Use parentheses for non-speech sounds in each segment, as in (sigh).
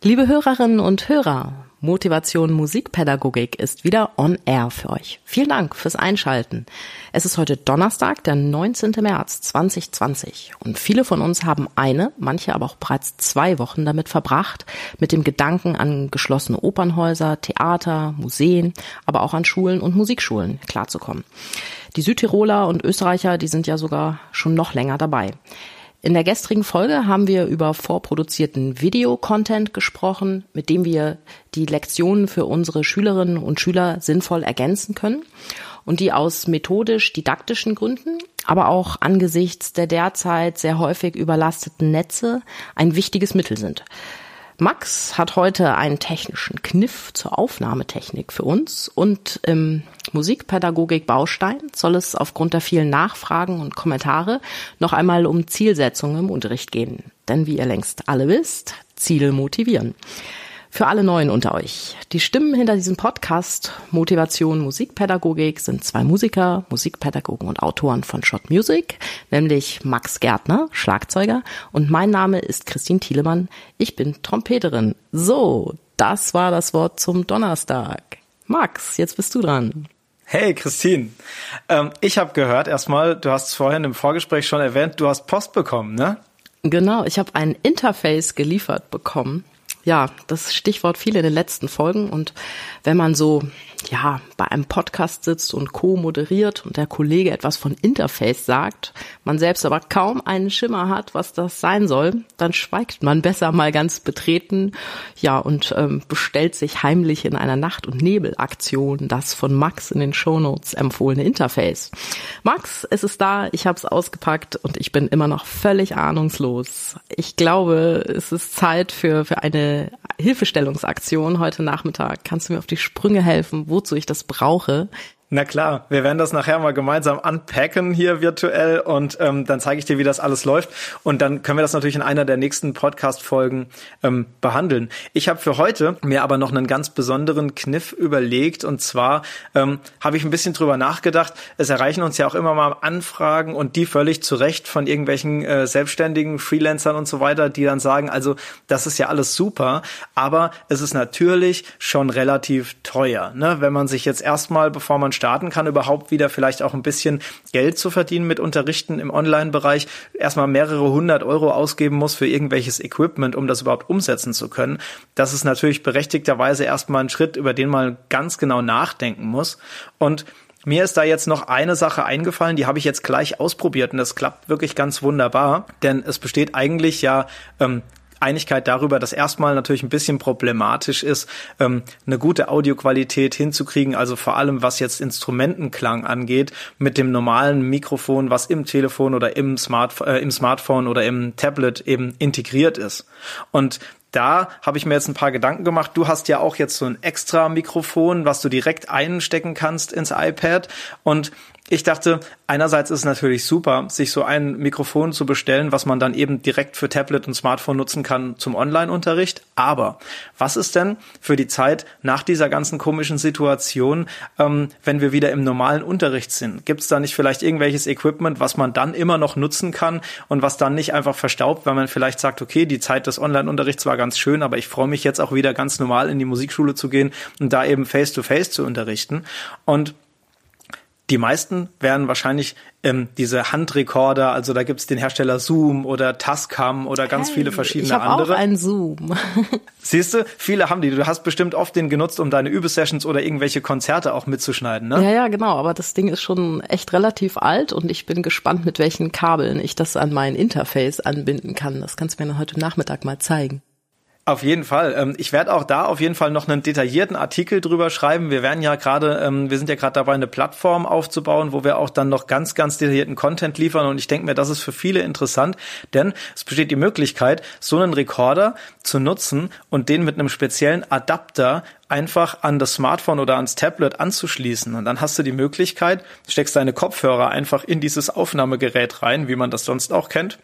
Liebe Hörerinnen und Hörer, Motivation Musikpädagogik ist wieder on air für euch. Vielen Dank fürs Einschalten. Es ist heute Donnerstag, der 19. März 2020 und viele von uns haben eine, manche aber auch bereits zwei Wochen damit verbracht, mit dem Gedanken an geschlossene Opernhäuser, Theater, Museen, aber auch an Schulen und Musikschulen klarzukommen. Die Südtiroler und Österreicher, die sind ja sogar schon noch länger dabei. In der gestrigen Folge haben wir über vorproduzierten Videocontent gesprochen, mit dem wir die Lektionen für unsere Schülerinnen und Schüler sinnvoll ergänzen können und die aus methodisch-didaktischen Gründen, aber auch angesichts der derzeit sehr häufig überlasteten Netze ein wichtiges Mittel sind. Max hat heute einen technischen Kniff zur Aufnahmetechnik für uns und im Musikpädagogik Baustein soll es aufgrund der vielen Nachfragen und Kommentare noch einmal um Zielsetzungen im Unterricht gehen. Denn wie ihr längst alle wisst, Ziele motivieren. Für alle Neuen unter euch. Die Stimmen hinter diesem Podcast Motivation Musikpädagogik sind zwei Musiker, Musikpädagogen und Autoren von Shot Music, nämlich Max Gärtner, Schlagzeuger, und mein Name ist Christine Thielemann. Ich bin Trompeterin. So, das war das Wort zum Donnerstag. Max, jetzt bist du dran. Hey Christine, ähm, ich habe gehört erstmal, du hast es vorhin im Vorgespräch schon erwähnt, du hast Post bekommen, ne? Genau, ich habe ein Interface geliefert bekommen ja, das Stichwort fiel in den letzten Folgen und wenn man so ja, bei einem Podcast sitzt und co-moderiert und der Kollege etwas von Interface sagt, man selbst aber kaum einen Schimmer hat, was das sein soll, dann schweigt man besser mal ganz betreten, ja, und ähm, bestellt sich heimlich in einer Nacht- und Nebelaktion das von Max in den Shownotes empfohlene Interface. Max, es ist da, ich habe es ausgepackt und ich bin immer noch völlig ahnungslos. Ich glaube, es ist Zeit für, für eine Hilfestellungsaktion heute Nachmittag. Kannst du mir auf die Sprünge helfen? wozu ich das brauche. Na klar, wir werden das nachher mal gemeinsam unpacken hier virtuell und ähm, dann zeige ich dir, wie das alles läuft und dann können wir das natürlich in einer der nächsten Podcast-Folgen ähm, behandeln. Ich habe für heute mir aber noch einen ganz besonderen Kniff überlegt und zwar ähm, habe ich ein bisschen drüber nachgedacht. Es erreichen uns ja auch immer mal Anfragen und die völlig zu Recht von irgendwelchen äh, selbstständigen Freelancern und so weiter, die dann sagen, also das ist ja alles super, aber es ist natürlich schon relativ teuer, ne? wenn man sich jetzt erstmal, bevor man starten kann, überhaupt wieder vielleicht auch ein bisschen Geld zu verdienen mit Unterrichten im Online-Bereich, erstmal mehrere hundert Euro ausgeben muss für irgendwelches Equipment, um das überhaupt umsetzen zu können. Das ist natürlich berechtigterweise erstmal ein Schritt, über den man ganz genau nachdenken muss. Und mir ist da jetzt noch eine Sache eingefallen, die habe ich jetzt gleich ausprobiert und das klappt wirklich ganz wunderbar, denn es besteht eigentlich ja ähm, Einigkeit darüber, dass erstmal natürlich ein bisschen problematisch ist, ähm, eine gute Audioqualität hinzukriegen, also vor allem was jetzt Instrumentenklang angeht, mit dem normalen Mikrofon, was im Telefon oder im, Smart, äh, im Smartphone oder im Tablet eben integriert ist. Und da habe ich mir jetzt ein paar Gedanken gemacht. Du hast ja auch jetzt so ein extra Mikrofon, was du direkt einstecken kannst ins iPad. Und ich dachte, einerseits ist es natürlich super, sich so ein Mikrofon zu bestellen, was man dann eben direkt für Tablet und Smartphone nutzen kann zum Online-Unterricht. Aber was ist denn für die Zeit nach dieser ganzen komischen Situation, ähm, wenn wir wieder im normalen Unterricht sind? Gibt es da nicht vielleicht irgendwelches Equipment, was man dann immer noch nutzen kann und was dann nicht einfach verstaubt, weil man vielleicht sagt, okay, die Zeit des Online-Unterrichts war ganz schön, aber ich freue mich jetzt auch wieder ganz normal in die Musikschule zu gehen und da eben face-to-face -face zu unterrichten. Und die meisten werden wahrscheinlich ähm, diese Handrekorder, also da gibt's den Hersteller Zoom oder Tascam oder ganz hey, viele verschiedene ich andere. Auch ein Zoom. (laughs) Siehst du, viele haben die. Du hast bestimmt oft den genutzt, um deine Übesessions oder irgendwelche Konzerte auch mitzuschneiden, ne? Ja, ja, genau. Aber das Ding ist schon echt relativ alt und ich bin gespannt, mit welchen Kabeln ich das an mein Interface anbinden kann. Das kannst du mir heute Nachmittag mal zeigen. Auf jeden Fall. Ähm, ich werde auch da auf jeden Fall noch einen detaillierten Artikel drüber schreiben. Wir werden ja gerade, ähm, wir sind ja gerade dabei, eine Plattform aufzubauen, wo wir auch dann noch ganz, ganz detaillierten Content liefern. Und ich denke mir, das ist für viele interessant, denn es besteht die Möglichkeit, so einen Rekorder zu nutzen und den mit einem speziellen Adapter einfach an das Smartphone oder ans Tablet anzuschließen. Und dann hast du die Möglichkeit, steckst deine Kopfhörer einfach in dieses Aufnahmegerät rein, wie man das sonst auch kennt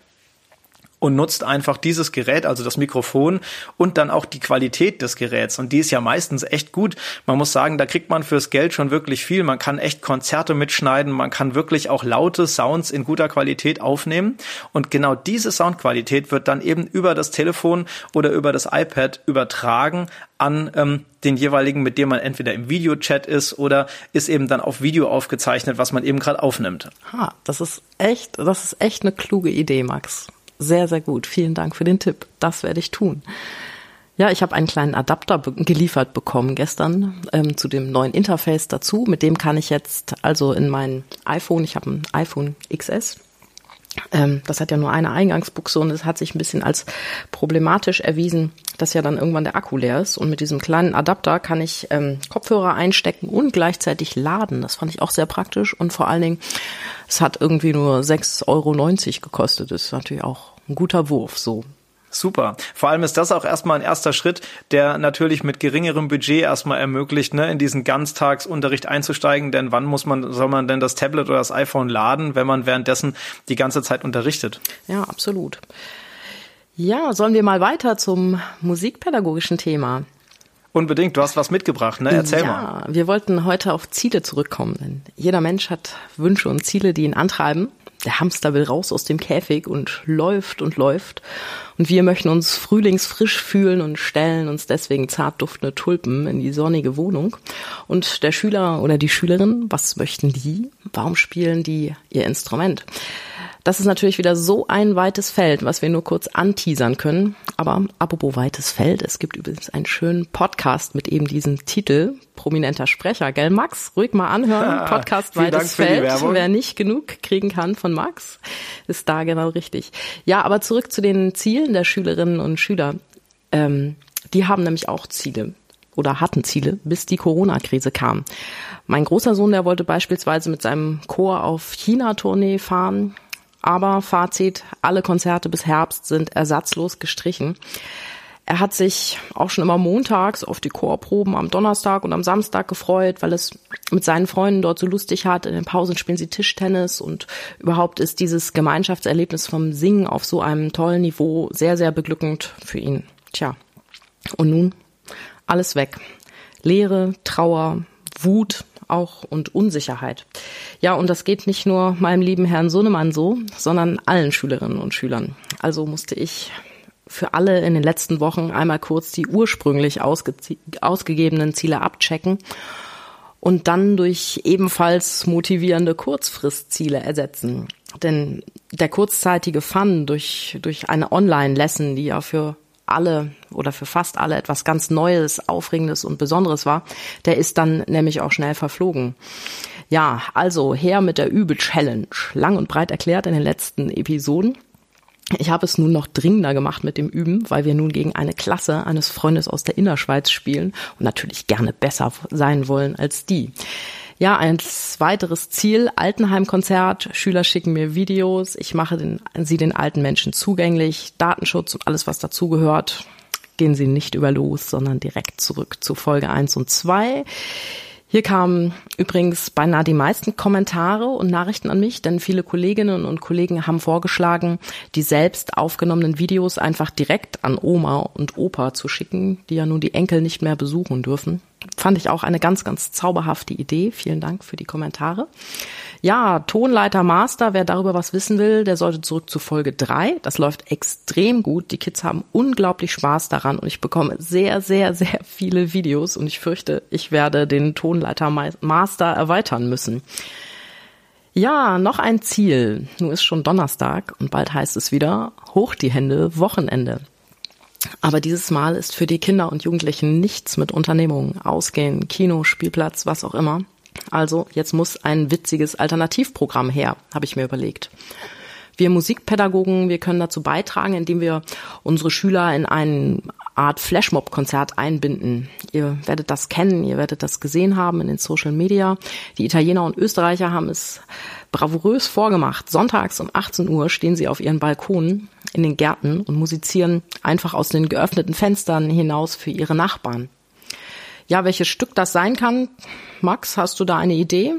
und nutzt einfach dieses Gerät, also das Mikrofon und dann auch die Qualität des Geräts. Und die ist ja meistens echt gut. Man muss sagen, da kriegt man fürs Geld schon wirklich viel. Man kann echt Konzerte mitschneiden, man kann wirklich auch laute Sounds in guter Qualität aufnehmen. Und genau diese Soundqualität wird dann eben über das Telefon oder über das iPad übertragen an ähm, den jeweiligen, mit dem man entweder im Videochat ist oder ist eben dann auf Video aufgezeichnet, was man eben gerade aufnimmt. Ha, das ist echt, das ist echt eine kluge Idee, Max. Sehr, sehr gut. Vielen Dank für den Tipp. Das werde ich tun. Ja, ich habe einen kleinen Adapter geliefert bekommen gestern ähm, zu dem neuen Interface dazu. Mit dem kann ich jetzt also in mein iPhone, ich habe ein iPhone XS, das hat ja nur eine Eingangsbuchse und es hat sich ein bisschen als problematisch erwiesen, dass ja dann irgendwann der Akku leer ist. Und mit diesem kleinen Adapter kann ich ähm, Kopfhörer einstecken und gleichzeitig laden. Das fand ich auch sehr praktisch und vor allen Dingen, es hat irgendwie nur 6,90 Euro gekostet. Das ist natürlich auch ein guter Wurf so. Super. Vor allem ist das auch erstmal ein erster Schritt, der natürlich mit geringerem Budget erstmal ermöglicht, ne, in diesen Ganztagsunterricht einzusteigen. Denn wann muss man, soll man denn das Tablet oder das iPhone laden, wenn man währenddessen die ganze Zeit unterrichtet? Ja, absolut. Ja, sollen wir mal weiter zum musikpädagogischen Thema? Unbedingt, du hast was mitgebracht, ne? Erzähl ja, mal. Ja, wir wollten heute auf Ziele zurückkommen. Denn jeder Mensch hat Wünsche und Ziele, die ihn antreiben. Der Hamster will raus aus dem Käfig und läuft und läuft. Und wir möchten uns frühlingsfrisch fühlen und stellen uns deswegen zart duftende Tulpen in die sonnige Wohnung. Und der Schüler oder die Schülerin, was möchten die? Warum spielen die ihr Instrument? Das ist natürlich wieder so ein weites Feld, was wir nur kurz anteasern können. Aber apropos weites Feld, es gibt übrigens einen schönen Podcast mit eben diesem Titel, prominenter Sprecher, gell Max? Ruhig mal anhören, (laughs) Podcast Weites Feld. Wer nicht genug kriegen kann von Max, ist da genau richtig. Ja, aber zurück zu den Zielen der Schülerinnen und Schüler. Ähm, die haben nämlich auch Ziele oder hatten Ziele, bis die Corona-Krise kam. Mein großer Sohn, der wollte beispielsweise mit seinem Chor auf China-Tournee fahren. Aber Fazit, alle Konzerte bis Herbst sind ersatzlos gestrichen. Er hat sich auch schon immer montags auf die Chorproben am Donnerstag und am Samstag gefreut, weil es mit seinen Freunden dort so lustig hat. In den Pausen spielen sie Tischtennis und überhaupt ist dieses Gemeinschaftserlebnis vom Singen auf so einem tollen Niveau sehr, sehr beglückend für ihn. Tja. Und nun alles weg. Leere, Trauer, Wut, auch und Unsicherheit. Ja, und das geht nicht nur meinem lieben Herrn Sohnemann so, sondern allen Schülerinnen und Schülern. Also musste ich für alle in den letzten Wochen einmal kurz die ursprünglich ausge ausgegebenen Ziele abchecken und dann durch ebenfalls motivierende Kurzfristziele ersetzen. Denn der kurzzeitige Fun durch, durch eine Online-Lesson, die ja für alle oder für fast alle etwas ganz Neues, Aufregendes und Besonderes war, der ist dann nämlich auch schnell verflogen. Ja, also her mit der Übel-Challenge. Lang und breit erklärt in den letzten Episoden. Ich habe es nun noch dringender gemacht mit dem Üben, weil wir nun gegen eine Klasse eines Freundes aus der Innerschweiz spielen und natürlich gerne besser sein wollen als die. Ja, ein weiteres Ziel, Altenheimkonzert. Schüler schicken mir Videos. Ich mache den, sie den alten Menschen zugänglich. Datenschutz und alles, was dazugehört. Gehen Sie nicht über los, sondern direkt zurück zu Folge 1 und 2. Hier kamen übrigens beinahe die meisten Kommentare und Nachrichten an mich, denn viele Kolleginnen und Kollegen haben vorgeschlagen, die selbst aufgenommenen Videos einfach direkt an Oma und Opa zu schicken, die ja nun die Enkel nicht mehr besuchen dürfen. Fand ich auch eine ganz, ganz zauberhafte Idee. Vielen Dank für die Kommentare. Ja, Tonleiter Master, wer darüber was wissen will, der sollte zurück zu Folge drei. Das läuft extrem gut. Die Kids haben unglaublich Spaß daran und ich bekomme sehr, sehr, sehr viele Videos und ich fürchte, ich werde den Tonleiter Master erweitern müssen. Ja, noch ein Ziel. Nun ist schon Donnerstag und bald heißt es wieder, hoch die Hände, Wochenende. Aber dieses Mal ist für die Kinder und Jugendlichen nichts mit Unternehmungen, Ausgehen, Kino, Spielplatz, was auch immer. Also jetzt muss ein witziges Alternativprogramm her, habe ich mir überlegt. Wir Musikpädagogen, wir können dazu beitragen, indem wir unsere Schüler in eine Art Flashmob-Konzert einbinden. Ihr werdet das kennen, ihr werdet das gesehen haben in den Social Media. Die Italiener und Österreicher haben es bravourös vorgemacht. Sonntags um 18 Uhr stehen sie auf ihren Balkonen in den Gärten und musizieren einfach aus den geöffneten Fenstern hinaus für ihre Nachbarn. Ja, welches Stück das sein kann, Max, hast du da eine Idee?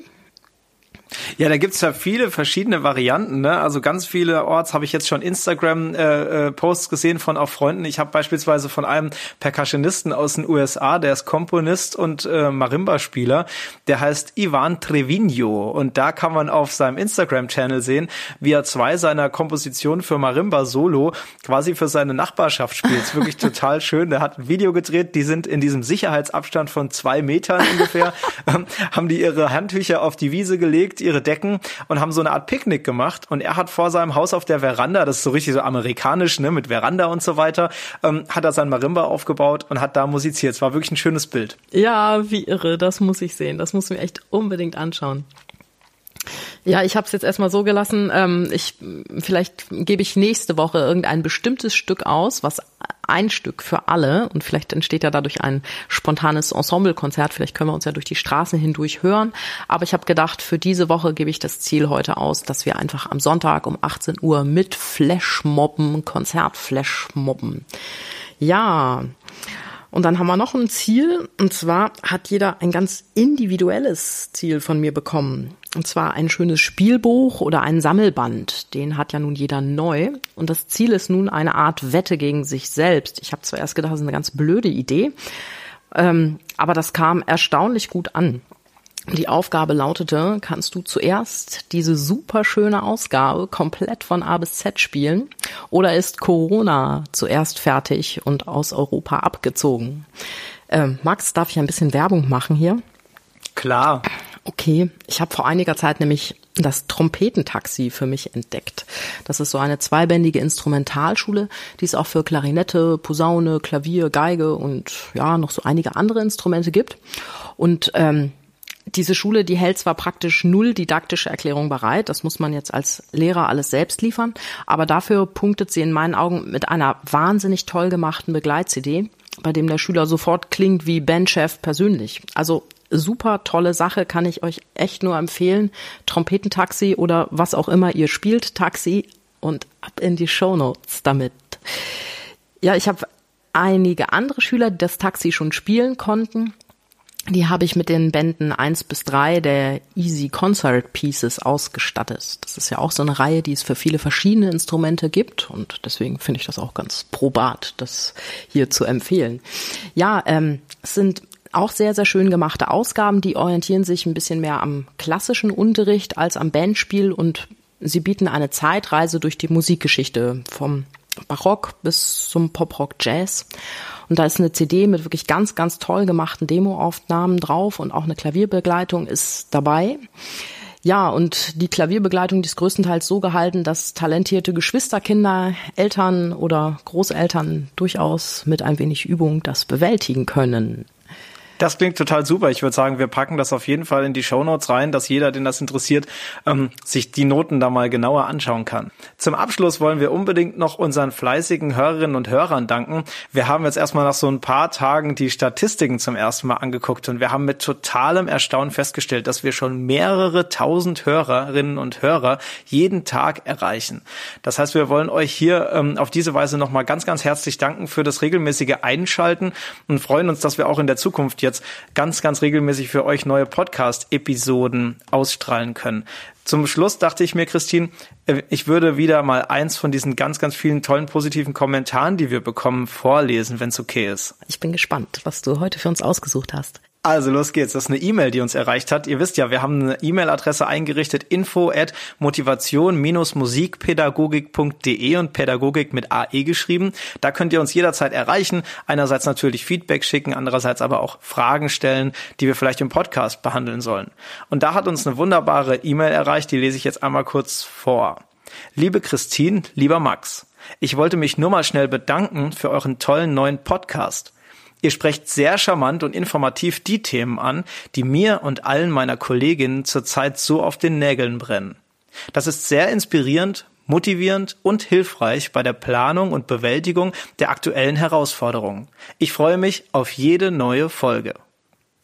Ja, da gibt's ja viele verschiedene Varianten. Ne? Also ganz viele Orts habe ich jetzt schon Instagram-Posts äh, äh gesehen von auch Freunden. Ich habe beispielsweise von einem Percussionisten aus den USA, der ist Komponist und äh, Marimba-Spieler. Der heißt Ivan Trevino. Und da kann man auf seinem Instagram-Channel sehen, wie er zwei seiner Kompositionen für Marimba Solo quasi für seine Nachbarschaft spielt. ist wirklich total schön. Der hat ein Video gedreht, die sind in diesem Sicherheitsabstand von zwei Metern ungefähr, (laughs) ähm, haben die ihre Handtücher auf die Wiese gelegt, ihre Decken und haben so eine Art Picknick gemacht. Und er hat vor seinem Haus auf der Veranda, das ist so richtig so amerikanisch, ne, mit Veranda und so weiter, ähm, hat er sein Marimba aufgebaut und hat da musiziert. Es war wirklich ein schönes Bild. Ja, wie irre. Das muss ich sehen. Das muss mir echt unbedingt anschauen. Ja, ich habe es jetzt erstmal so gelassen. Ähm, ich vielleicht gebe ich nächste Woche irgendein bestimmtes Stück aus, was ein Stück für alle und vielleicht entsteht ja dadurch ein spontanes Ensemblekonzert. Vielleicht können wir uns ja durch die Straßen hindurch hören. Aber ich habe gedacht, für diese Woche gebe ich das Ziel heute aus, dass wir einfach am Sonntag um 18 Uhr mit Flashmobben, Konzert Flashmobben. Ja. Und dann haben wir noch ein Ziel, und zwar hat jeder ein ganz individuelles Ziel von mir bekommen. Und zwar ein schönes Spielbuch oder ein Sammelband. Den hat ja nun jeder neu. Und das Ziel ist nun eine Art Wette gegen sich selbst. Ich habe zwar erst gedacht, das ist eine ganz blöde Idee, ähm, aber das kam erstaunlich gut an. Die Aufgabe lautete, kannst du zuerst diese super schöne Ausgabe komplett von A bis Z spielen oder ist Corona zuerst fertig und aus Europa abgezogen? Ähm, Max, darf ich ein bisschen Werbung machen hier? Klar. Okay, ich habe vor einiger Zeit nämlich das Trompetentaxi für mich entdeckt. Das ist so eine zweibändige Instrumentalschule, die es auch für Klarinette, Posaune, Klavier, Geige und ja noch so einige andere Instrumente gibt. Und ähm, diese Schule, die hält zwar praktisch null didaktische Erklärung bereit, das muss man jetzt als Lehrer alles selbst liefern, aber dafür punktet sie in meinen Augen mit einer wahnsinnig toll gemachten Begleit-CD, bei dem der Schüler sofort klingt wie Bandchef persönlich. Also super tolle Sache, kann ich euch echt nur empfehlen. Trompetentaxi oder was auch immer ihr spielt, Taxi und ab in die Shownotes damit. Ja, ich habe einige andere Schüler, die das Taxi schon spielen konnten. Die habe ich mit den Bänden eins bis drei der Easy Concert Pieces ausgestattet. Das ist ja auch so eine Reihe, die es für viele verschiedene Instrumente gibt und deswegen finde ich das auch ganz probat, das hier zu empfehlen. Ja, ähm, es sind auch sehr, sehr schön gemachte Ausgaben, die orientieren sich ein bisschen mehr am klassischen Unterricht als am Bandspiel und sie bieten eine Zeitreise durch die Musikgeschichte vom Barock bis zum Poprock Jazz. Und da ist eine CD mit wirklich ganz, ganz toll gemachten Demoaufnahmen drauf und auch eine Klavierbegleitung ist dabei. Ja, und die Klavierbegleitung die ist größtenteils so gehalten, dass talentierte Geschwisterkinder, Eltern oder Großeltern durchaus mit ein wenig Übung das bewältigen können. Das klingt total super. Ich würde sagen, wir packen das auf jeden Fall in die Show Notes rein, dass jeder, den das interessiert, ähm, sich die Noten da mal genauer anschauen kann. Zum Abschluss wollen wir unbedingt noch unseren fleißigen Hörerinnen und Hörern danken. Wir haben jetzt erstmal nach so ein paar Tagen die Statistiken zum ersten Mal angeguckt und wir haben mit totalem Erstaunen festgestellt, dass wir schon mehrere tausend Hörerinnen und Hörer jeden Tag erreichen. Das heißt, wir wollen euch hier ähm, auf diese Weise nochmal ganz, ganz herzlich danken für das regelmäßige Einschalten und freuen uns, dass wir auch in der Zukunft jetzt ganz, ganz regelmäßig für euch neue Podcast-Episoden ausstrahlen können. Zum Schluss dachte ich mir, Christine, äh, ich würde wieder mal eins von diesen ganz, ganz vielen tollen positiven Kommentaren, die wir bekommen, vorlesen, wenn es okay ist. Ich bin gespannt, was du heute für uns ausgesucht hast. Also los geht's. Das ist eine E-Mail, die uns erreicht hat. Ihr wisst ja, wir haben eine E-Mail-Adresse eingerichtet, info at motivation-musikpädagogik.de und Pädagogik mit AE geschrieben. Da könnt ihr uns jederzeit erreichen. Einerseits natürlich Feedback schicken, andererseits aber auch Fragen stellen, die wir vielleicht im Podcast behandeln sollen. Und da hat uns eine wunderbare E-Mail erreicht, die lese ich jetzt einmal kurz vor. Liebe Christine, lieber Max, ich wollte mich nur mal schnell bedanken für euren tollen neuen Podcast. Ihr sprecht sehr charmant und informativ die Themen an, die mir und allen meiner Kolleginnen zurzeit so auf den Nägeln brennen. Das ist sehr inspirierend, motivierend und hilfreich bei der Planung und Bewältigung der aktuellen Herausforderungen. Ich freue mich auf jede neue Folge.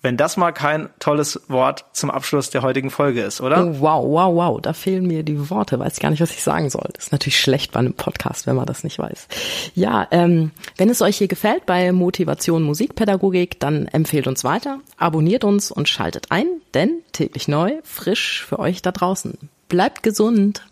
Wenn das mal kein tolles Wort zum Abschluss der heutigen Folge ist, oder? Oh, wow, wow, wow, da fehlen mir die Worte, weiß gar nicht, was ich sagen soll. Das ist natürlich schlecht bei einem Podcast, wenn man das nicht weiß. Ja, ähm, wenn es euch hier gefällt bei Motivation Musikpädagogik, dann empfehlt uns weiter, abonniert uns und schaltet ein, denn täglich neu, frisch für euch da draußen. Bleibt gesund!